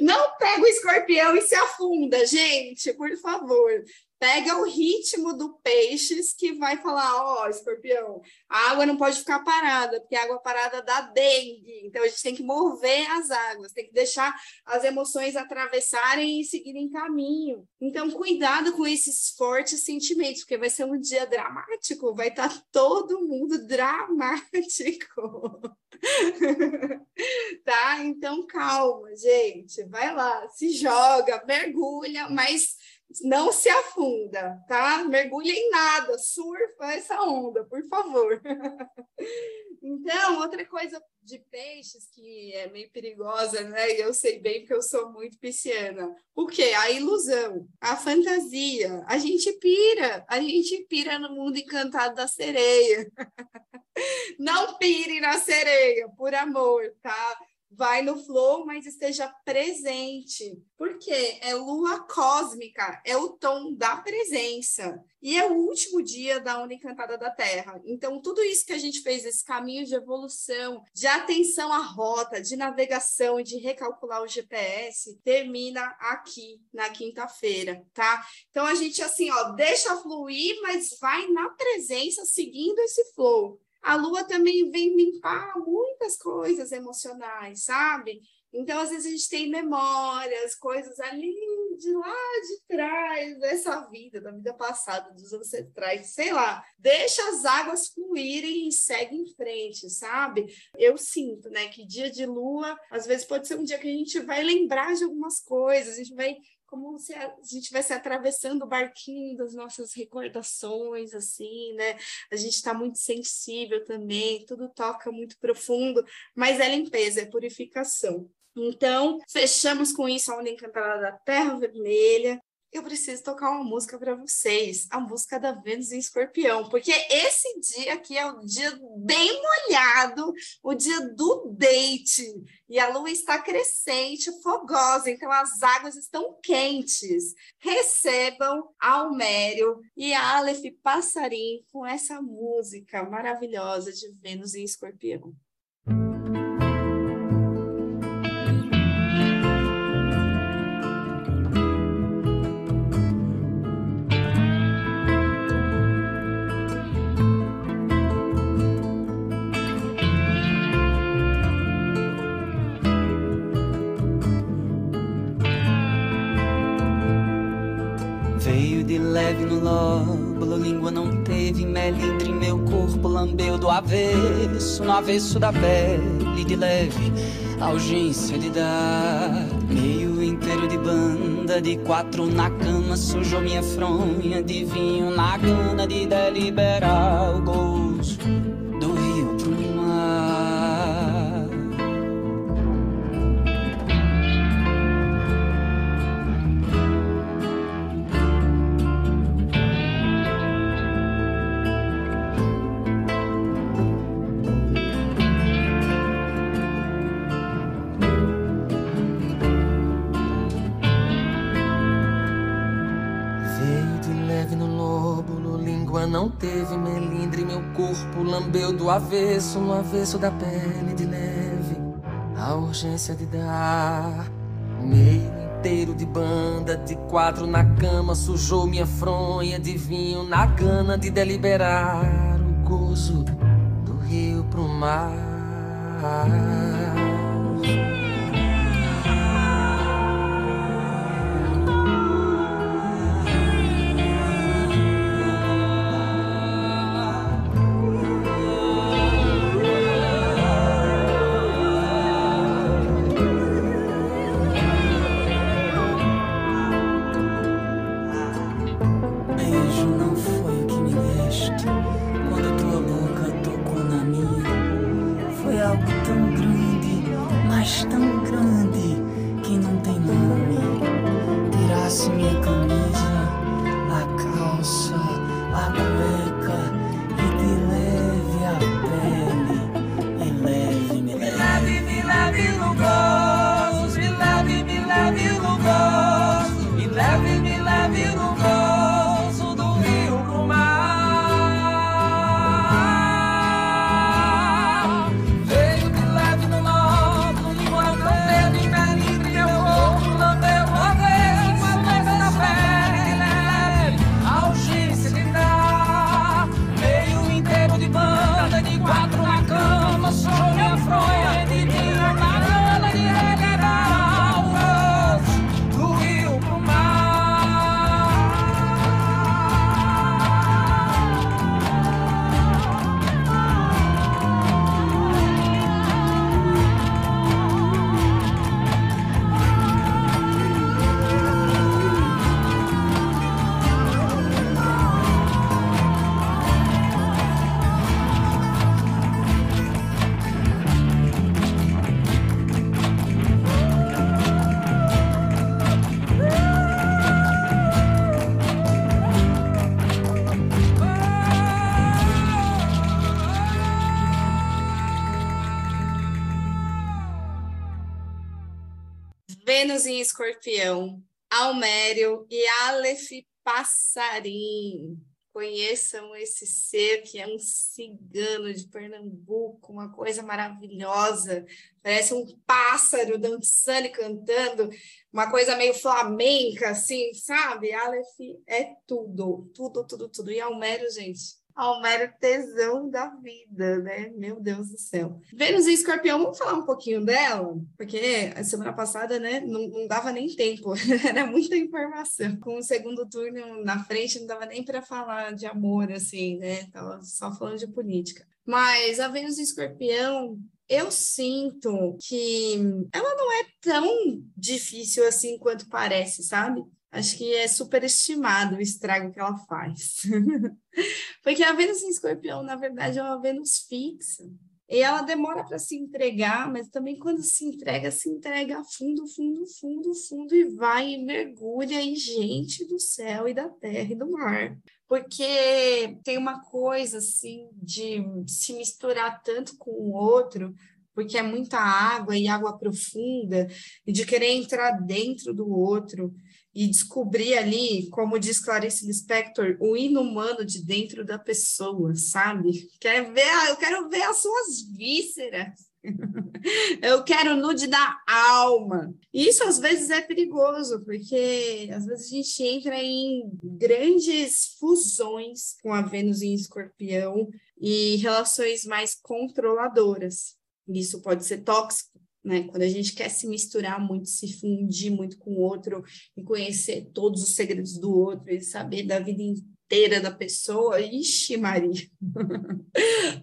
Não pega o escorpião e se afunda, gente, por favor pega o ritmo do peixes que vai falar, ó, oh, escorpião, a água não pode ficar parada, porque a água parada dá dengue. Então a gente tem que mover as águas, tem que deixar as emoções atravessarem e seguirem caminho. Então cuidado com esses fortes sentimentos, porque vai ser um dia dramático, vai estar tá todo mundo dramático. <laughs> tá? Então calma, gente, vai lá, se joga, mergulha, mas não se afunda, tá? Mergulha em nada, surfa essa onda, por favor. <laughs> então, outra coisa de peixes que é meio perigosa, né? E eu sei bem porque eu sou muito pisciana. O quê? A ilusão, a fantasia. A gente pira, a gente pira no mundo encantado da sereia. <laughs> Não pire na sereia, por amor, tá? Vai no flow, mas esteja presente. Porque é lua cósmica, é o tom da presença. E é o último dia da onda encantada da Terra. Então, tudo isso que a gente fez, esse caminho de evolução, de atenção à rota, de navegação de recalcular o GPS, termina aqui na quinta-feira, tá? Então, a gente, assim, ó, deixa fluir, mas vai na presença, seguindo esse flow a lua também vem limpar muitas coisas emocionais, sabe? Então, às vezes, a gente tem memórias, coisas ali de lá de trás dessa vida, da vida passada, dos ancestrais, sei lá. Deixa as águas fluírem e segue em frente, sabe? Eu sinto, né, que dia de lua, às vezes pode ser um dia que a gente vai lembrar de algumas coisas, a gente vai como se a gente estivesse atravessando o barquinho das nossas recordações, assim, né? A gente está muito sensível também, tudo toca muito profundo, mas é limpeza, é purificação. Então, fechamos com isso a onda encantada da Terra Vermelha. Eu preciso tocar uma música para vocês, a música da Vênus em Escorpião, porque esse dia aqui é o dia bem molhado, o dia do date, e a lua está crescente, fogosa, então as águas estão quentes. Recebam Almério e Aleph Passarim com essa música maravilhosa de Vênus em Escorpião. Avesso, da pele de leve, a urgência de dar. Meio inteiro de banda, de quatro na cama, sujou minha fronha de vinho na gana de deliberar o gozo lambeu do avesso, no avesso da pele de leve. A urgência de dar meio inteiro de banda, de quatro na cama, sujou minha fronha de vinho na gana de deliberar o gozo do rio pro mar. Aleph Passarim. Conheçam esse ser que é um cigano de Pernambuco, uma coisa maravilhosa. Parece um pássaro dançando e cantando, uma coisa meio flamenca, assim, sabe? Aleph é tudo, tudo, tudo, tudo. E Almério, gente, ao mero tesão da vida, né? Meu Deus do céu. Vênus e Escorpião, vamos falar um pouquinho dela? Porque a semana passada, né, não, não dava nem tempo, <laughs> era muita informação. Com o segundo turno na frente, não dava nem para falar de amor, assim, né? Tava só falando de política. Mas a Vênus e Escorpião, eu sinto que ela não é tão difícil assim quanto parece, sabe? Acho que é superestimado o estrago que ela faz. <laughs> Porque a Vênus em escorpião, na verdade, é uma Vênus fixa. E ela demora para se entregar, mas também quando se entrega, se entrega fundo, fundo, fundo, fundo e vai e mergulha em gente do céu e da terra e do mar. Porque tem uma coisa assim de se misturar tanto com o outro, porque é muita água e água profunda, e de querer entrar dentro do outro e descobrir ali, como diz Clarice Lispector, o inumano de dentro da pessoa, sabe? Quer ver, eu quero ver as suas vísceras. <laughs> Eu quero nude da alma. Isso às vezes é perigoso, porque às vezes a gente entra em grandes fusões com a Vênus em escorpião e relações mais controladoras. Isso pode ser tóxico né? Quando a gente quer se misturar muito, se fundir muito com o outro e conhecer todos os segredos do outro e saber da vida da pessoa, ixi, Maria. <laughs>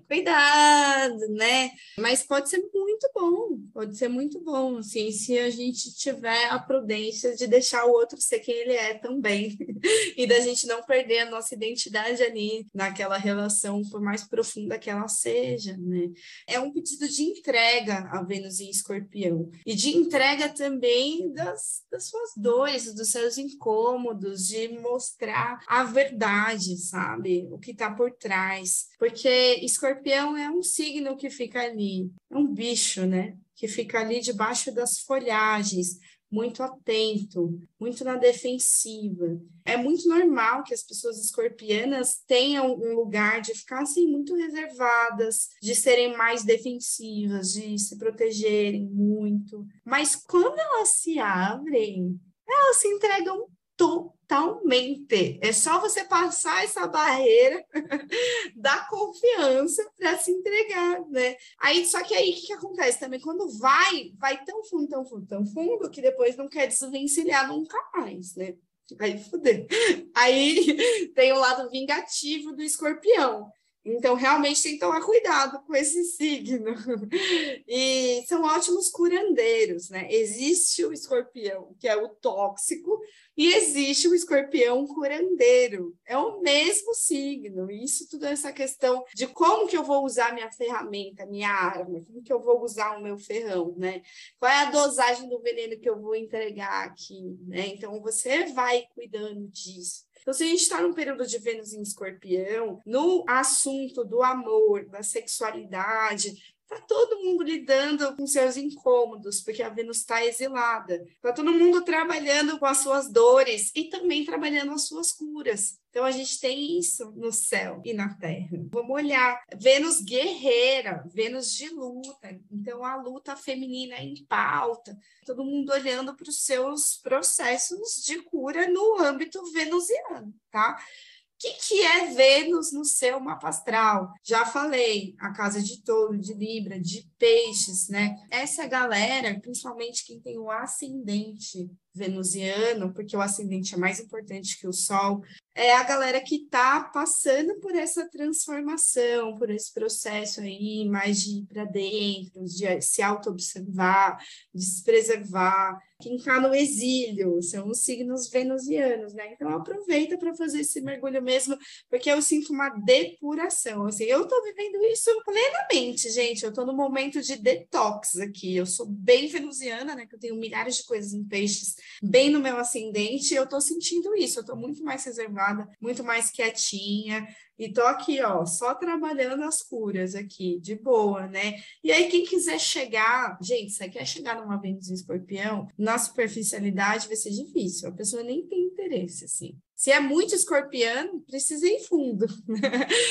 Cuidado, né? Mas pode ser muito bom, pode ser muito bom, assim, se a gente tiver a prudência de deixar o outro ser quem ele é também, <laughs> e da gente não perder a nossa identidade ali naquela relação, por mais profunda que ela seja, né? É um pedido de entrega a Vênus em Escorpião, e de entrega também das, das suas dores, dos seus incômodos, de mostrar a verdade, sabe? O que está por trás, porque escorpião é um signo que fica ali, é um bicho, né? Que fica ali debaixo das folhagens, muito atento, muito na defensiva. É muito normal que as pessoas escorpianas tenham um lugar de ficar assim muito reservadas, de serem mais defensivas, de se protegerem muito. Mas quando elas se abrem, elas se entregam totalmente. É só você passar essa barreira <laughs> da confiança para se entregar, né? Aí, só que aí o que, que, acontece também? Quando vai, vai tão fundo, tão fundo, tão fundo, que depois não quer desvencilhar nunca mais, né? Aí fuder. Aí <laughs> tem o lado vingativo do escorpião. Então, realmente tem que tomar cuidado com esse <laughs> signo. E são ótimos curandeiros, né? Existe o escorpião, que é o tóxico, e existe o escorpião curandeiro. É o mesmo signo. Isso tudo é essa questão de como que eu vou usar minha ferramenta, minha arma, como que eu vou usar o meu ferrão, né? Qual é a dosagem do veneno que eu vou entregar aqui, né? Então, você vai cuidando disso. Então, se a gente está num período de Vênus em escorpião, no assunto do amor, da sexualidade, Tá todo mundo lidando com seus incômodos, porque a Vênus está exilada. Tá todo mundo trabalhando com as suas dores e também trabalhando as suas curas. Então a gente tem isso no céu e na terra. Vamos olhar Vênus guerreira, Vênus de luta. Então a luta feminina é em pauta. Todo mundo olhando para os seus processos de cura no âmbito venusiano, tá? Que, que é Vênus no seu mapa astral? Já falei, a casa de touro, de Libra, de peixes, né? Essa galera, principalmente quem tem o ascendente venusiano, porque o ascendente é mais importante que o Sol, é a galera que está passando por essa transformação, por esse processo aí, mais de ir para dentro, de se auto-observar, de se preservar. Quem está no exílio são os signos venusianos, né? Então aproveita para fazer esse mergulho mesmo, porque eu sinto uma depuração. Assim, eu estou vivendo isso plenamente, gente. Eu estou no momento de detox aqui. Eu sou bem venusiana, né? Que eu tenho milhares de coisas em peixes bem no meu ascendente, eu tô sentindo isso, eu tô muito mais reservada, muito mais quietinha, e tô aqui, ó, só trabalhando as curas aqui, de boa, né? E aí, quem quiser chegar, gente, você quer chegar numa Vênus em escorpião, na superficialidade vai ser difícil, a pessoa nem tem interesse, assim. Se é muito escorpiano, precisa ir fundo,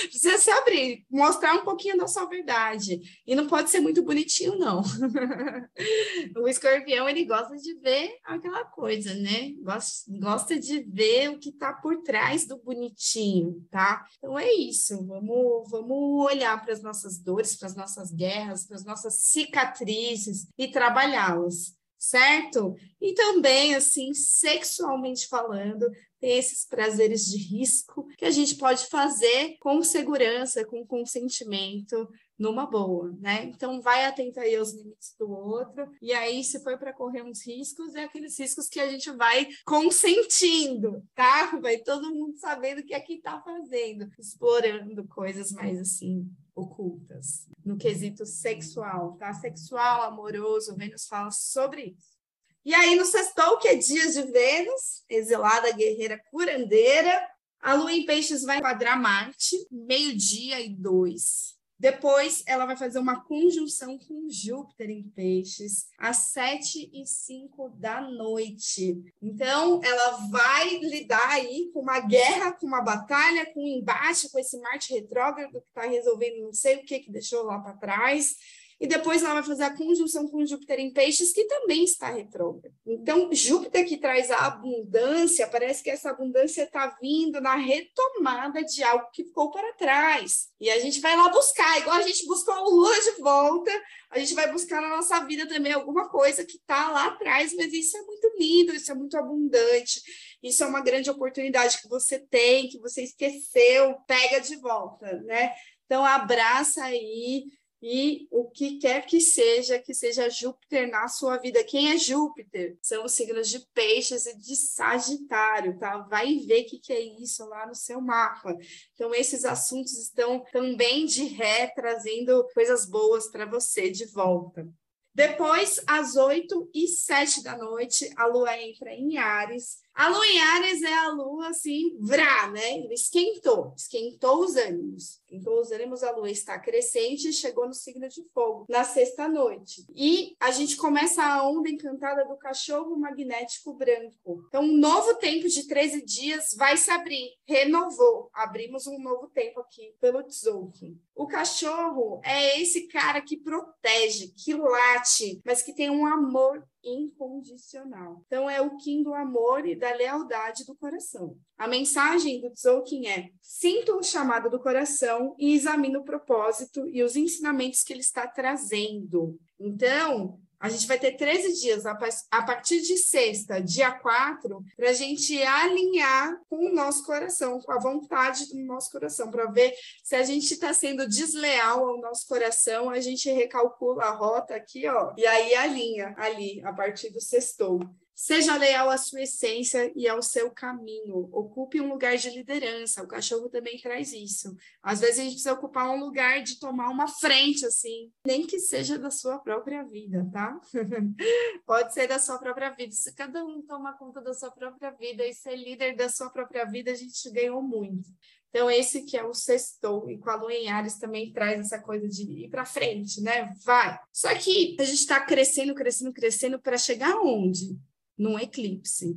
precisa se abrir, mostrar um pouquinho da sua verdade. E não pode ser muito bonitinho, não. <laughs> o escorpião, ele gosta de ver aquela coisa, né? Gosta, gosta de ver o que está por trás do bonitinho, tá? Então é isso, vamos, vamos olhar para as nossas dores, para as nossas guerras, para as nossas cicatrizes e trabalhá-las certo? E também, assim, sexualmente falando, tem esses prazeres de risco que a gente pode fazer com segurança, com consentimento, numa boa, né? Então vai atento aí aos limites do outro. E aí, se for para correr uns riscos, é aqueles riscos que a gente vai consentindo, tá? Vai todo mundo sabendo o que é que tá fazendo, explorando coisas mais assim ocultas. No quesito sexual, tá? Sexual, amoroso, Vênus fala sobre isso. E aí, no sextou, que é dias de Vênus, exilada guerreira curandeira, a lua em peixes vai quadrar Marte, meio-dia e dois. Depois, ela vai fazer uma conjunção com Júpiter em Peixes, às sete e cinco da noite. Então, ela vai lidar aí com uma guerra, com uma batalha, com um embate com esse Marte retrógrado que está resolvendo não sei o que que deixou lá para trás e depois ela vai fazer a conjunção com Júpiter em Peixes, que também está retrógrado. Então, Júpiter que traz a abundância, parece que essa abundância está vindo na retomada de algo que ficou para trás. E a gente vai lá buscar, igual a gente buscou o Lua de volta, a gente vai buscar na nossa vida também alguma coisa que está lá atrás, mas isso é muito lindo, isso é muito abundante. Isso é uma grande oportunidade que você tem, que você esqueceu, pega de volta, né? Então, abraça aí e o que quer que seja, que seja Júpiter na sua vida. Quem é Júpiter? São os signos de Peixes e de Sagitário, tá? Vai ver o que, que é isso lá no seu mapa. Então, esses assuntos estão também de ré, trazendo coisas boas para você de volta. Depois, às 8 e 7 da noite, a lua entra em Ares a lua em Ares é a lua assim, vrá, né? Ele esquentou, esquentou os ânimos. Esquentou os ânimos, a lua está crescente chegou no signo de fogo na sexta noite. E a gente começa a onda encantada do cachorro magnético branco. Então, um novo tempo de 13 dias vai se abrir, renovou. Abrimos um novo tempo aqui pelo Tzolk'in. O cachorro é esse cara que protege, que late, mas que tem um amor incondicional. Então, é o Kim do amor e da lealdade do coração. A mensagem do Tzolk'in é: sinta o chamado do coração e examine o propósito e os ensinamentos que ele está trazendo. Então, a gente vai ter 13 dias a partir de sexta, dia 4, para a gente alinhar com o nosso coração, com a vontade do nosso coração, para ver se a gente está sendo desleal ao nosso coração, a gente recalcula a rota aqui, ó, e aí alinha ali, a partir do sextou. Seja leal à sua essência e ao seu caminho. Ocupe um lugar de liderança. O cachorro também traz isso. Às vezes a gente precisa ocupar um lugar de tomar uma frente, assim, nem que seja da sua própria vida, tá? <laughs> Pode ser da sua própria vida. Se cada um tomar conta da sua própria vida e ser líder da sua própria vida, a gente ganhou muito. Então, esse que é o sextou, e com a lua em Ares também traz essa coisa de ir para frente, né? Vai. Só que a gente está crescendo, crescendo, crescendo para chegar onde? Num eclipse.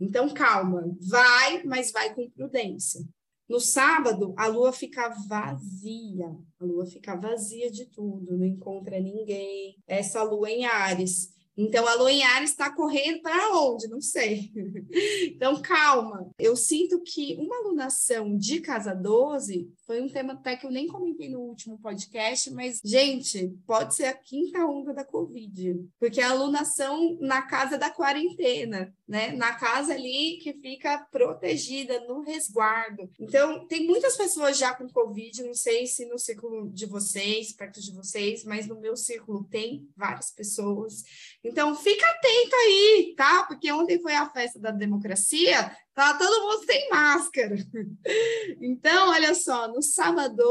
Então, calma, vai, mas vai com prudência. No sábado, a lua fica vazia, a lua fica vazia de tudo, não encontra ninguém. Essa lua em Ares. Então, a lua em Ares está correndo para onde? Não sei. <laughs> então, calma. Eu sinto que uma alunação de casa 12 foi um tema até que eu nem comentei no último podcast, mas, gente, pode ser a quinta onda da Covid, porque a alunação na casa da quarentena, né? Na casa ali que fica protegida, no resguardo. Então, tem muitas pessoas já com Covid, não sei se no círculo de vocês, perto de vocês, mas no meu círculo tem várias pessoas. Então, fica atento aí, tá? Porque ontem foi a festa da democracia, Tá todo mundo sem máscara. <laughs> Então, olha só, no sábado,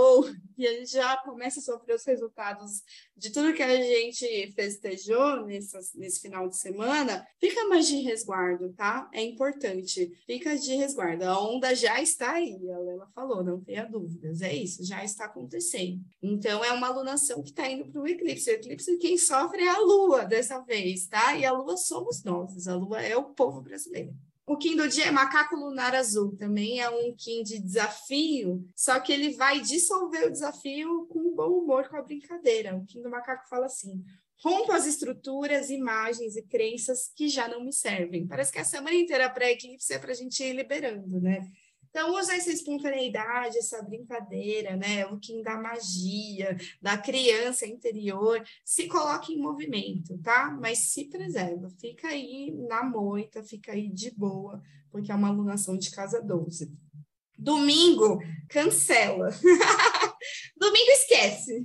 e a gente já começa a sofrer os resultados de tudo que a gente festejou nesse, nesse final de semana, fica mais de resguardo, tá? É importante. Fica de resguardo. A onda já está aí, a Lela falou, não tenha dúvidas. É isso, já está acontecendo. Então, é uma alunação que está indo para o eclipse. O eclipse, quem sofre é a Lua dessa vez, tá? E a Lua somos nós, a Lua é o povo brasileiro. O Kim do dia é macaco lunar azul, também é um Kim de desafio, só que ele vai dissolver o desafio com bom humor, com a brincadeira. O Kim do macaco fala assim: rompo as estruturas, imagens e crenças que já não me servem. Parece que a semana inteira pré-eclipse é para a gente ir liberando, né? Então, usa essa espontaneidade, essa brincadeira, né? O que da magia, da criança interior, se coloca em movimento, tá? Mas se preserva, fica aí na moita, fica aí de boa, porque é uma alunação de casa 12. Domingo, cancela. <laughs> Domingo esquece.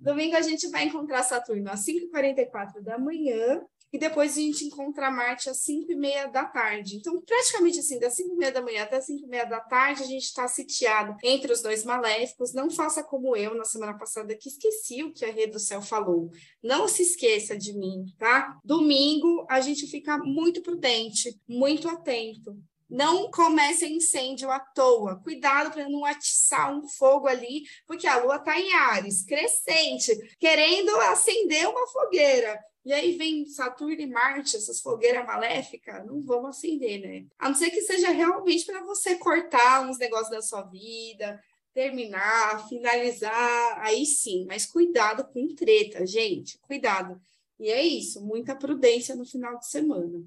Domingo a gente vai encontrar Saturno às 5h44 da manhã e depois a gente encontra Marte às 5 e meia da tarde. Então, praticamente assim, das 5 e meia da manhã até 5 e meia da tarde, a gente está sitiado entre os dois maléficos. Não faça como eu na semana passada, que esqueci o que a Rede do Céu falou. Não se esqueça de mim, tá? Domingo, a gente fica muito prudente, muito atento. Não comece incêndio à toa. Cuidado para não atiçar um fogo ali, porque a lua está em Ares, crescente, querendo acender uma fogueira. E aí vem Saturno e Marte, essas fogueiras maléficas, não vão acender, né? A não ser que seja realmente para você cortar uns negócios da sua vida, terminar, finalizar, aí sim, mas cuidado com treta, gente, cuidado. E é isso, muita prudência no final de semana.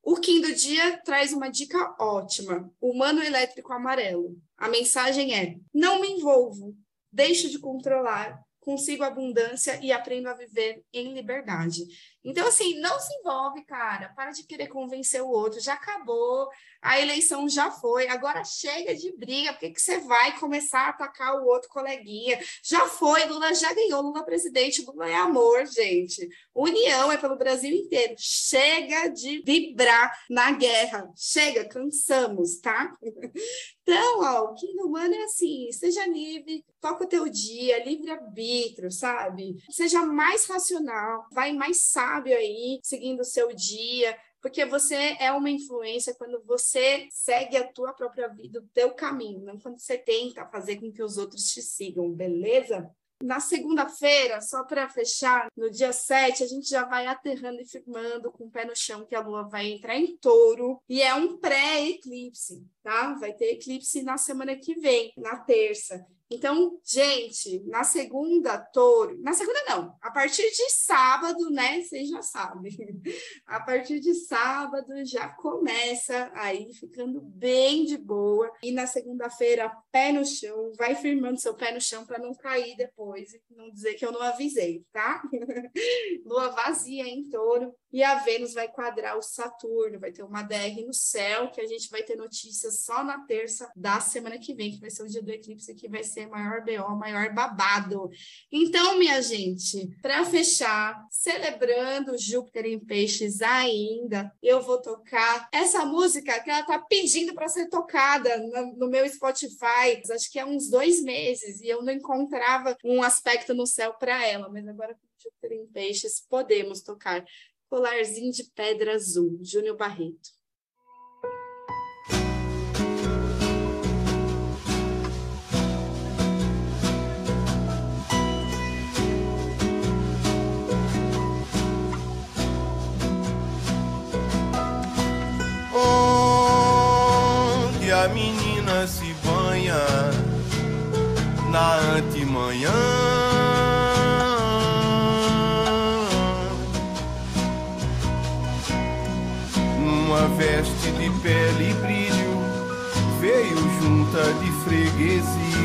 O Kim do dia traz uma dica ótima: humano elétrico amarelo. A mensagem é: não me envolvo, deixo de controlar, consigo abundância e aprendo a viver em liberdade. Então, assim, não se envolve, cara. Para de querer convencer o outro. Já acabou, a eleição já foi. Agora chega de briga. Por que, você vai começar a atacar o outro coleguinha? Já foi, Lula já ganhou. Lula presidente, Lula é amor, gente. União é pelo Brasil inteiro. Chega de vibrar na guerra. Chega, cansamos, tá? <laughs> Então, ó, o King Humano é assim: seja livre, toca o teu dia, livre-arbítrio, sabe? Seja mais racional, vai mais sábio aí, seguindo o seu dia, porque você é uma influência quando você segue a tua própria vida, o teu caminho, não quando você tenta fazer com que os outros te sigam, beleza? Na segunda-feira, só para fechar, no dia 7, a gente já vai aterrando e firmando com o pé no chão que a lua vai entrar em touro e é um pré-eclipse, tá? Vai ter eclipse na semana que vem, na terça. Então, gente, na segunda, touro. Na segunda, não. A partir de sábado, né? Vocês já sabem. <laughs> A partir de sábado já começa aí ficando bem de boa. E na segunda-feira, pé no chão. Vai firmando seu pé no chão para não cair depois e não dizer que eu não avisei, tá? <laughs> Lua vazia em touro. E a Vênus vai quadrar o Saturno. Vai ter uma DR no céu que a gente vai ter notícias só na terça da semana que vem, que vai ser o dia do eclipse, que vai ser maior BO, maior babado. Então, minha gente, para fechar, celebrando Júpiter em Peixes ainda, eu vou tocar essa música que ela tá pedindo para ser tocada no, meu Spotify, acho que há uns dois meses, e eu não encontrava um aspecto no céu para ela, mas agora com Júpiter em Peixes podemos tocar. Colarzinho de Pedra Azul, Júnior Barreto.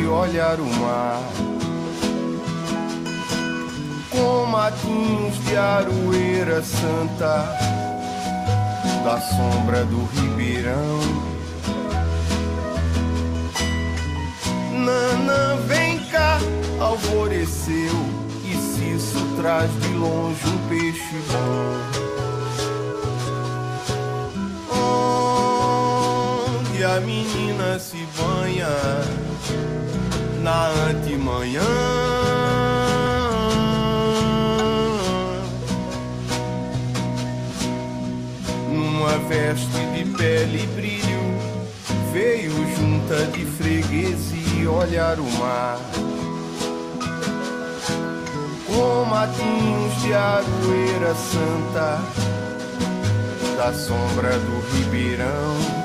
Olhar o mar. Com matinhos de aroeira santa, da sombra do ribeirão Nanã, vem cá, alvoreceu. E se isso traz de longe um peixe bom? Onde a menina se banha na antemanhã. Numa veste de pele e brilho, veio junta de freguesia olhar o mar com matinhos de aroeira santa da sombra do ribeirão.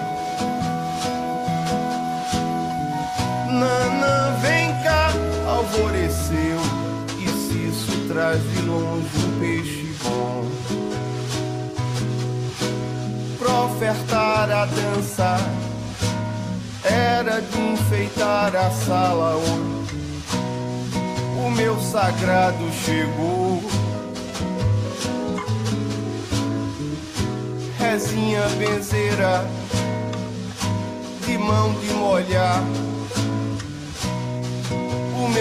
Alvoreceu, e se isso traz de longe um peixe bom. Pra ofertar a dançar era de enfeitar a sala o meu sagrado chegou. Rezinha benzeira, de mão de molhar,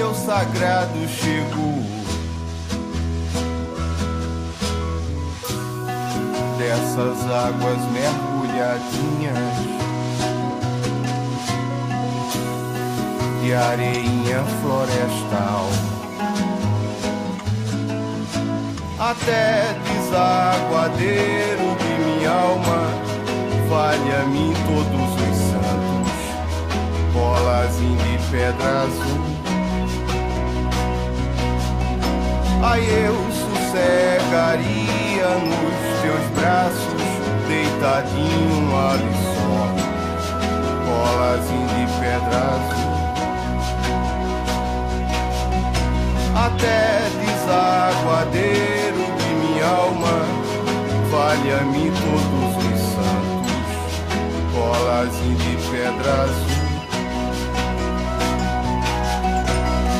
meu sagrado chegou. Dessas águas mergulhadinhas de areinha florestal. Até desaguadeiro de minha alma, valha-me todos os santos, bolazinho de pedra azul. Aí eu sossegaria nos teus braços, deitadinho ali só, bolazinho de azul. Até desaguadeiro de minha alma, valha-me todos os santos, bolazinho de azul.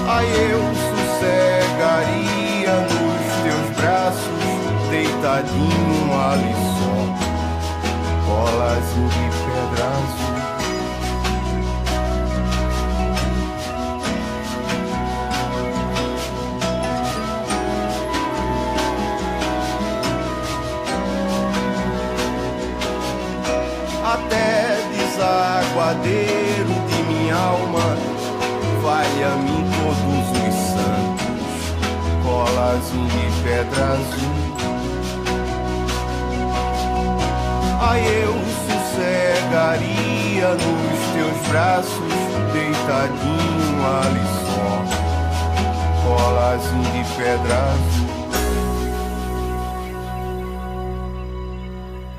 Aí eu sossegaria nos teus braços, deitadinho ali só, bolazinho de pedra azul. até desaguadeiro de minha alma, valha-me todos santos, colazinho de pedra azul. Aí eu sossegaria nos teus braços, deitadinho ali só, colazinho de pedra azul.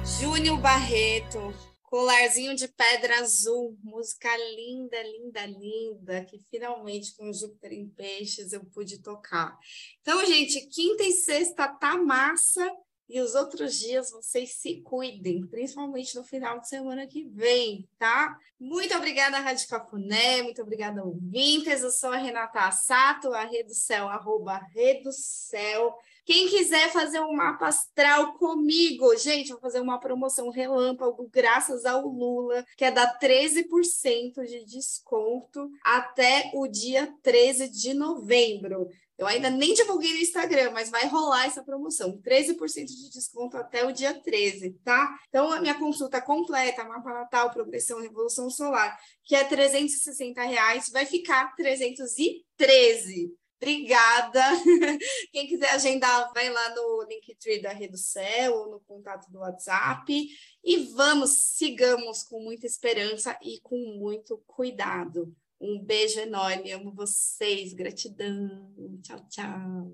Júnior Barreto, Colarzinho de Pedra Azul, música linda, linda, linda, que finalmente com Júpiter em Peixes eu pude tocar. Então, gente, quinta e sexta tá massa e os outros dias vocês se cuidem, principalmente no final de semana que vem, tá? Muito obrigada, Rádio Cafuné, muito obrigada, ouvintes. Eu sou a Renata Assato, a Reducel, arroba Reducel. Quem quiser fazer um mapa astral comigo, gente, vou fazer uma promoção relâmpago graças ao Lula, que é dar 13% de desconto até o dia 13 de novembro. Eu ainda nem divulguei no Instagram, mas vai rolar essa promoção. 13% de desconto até o dia 13, tá? Então, a minha consulta completa, mapa natal, progressão, revolução solar, que é 360 reais, vai ficar 313. Obrigada. <laughs> Quem quiser agendar, vai lá no Linktree da Reducel ou no contato do WhatsApp. E vamos, sigamos com muita esperança e com muito cuidado. Um beijo enorme, amo vocês, gratidão. Tchau, tchau.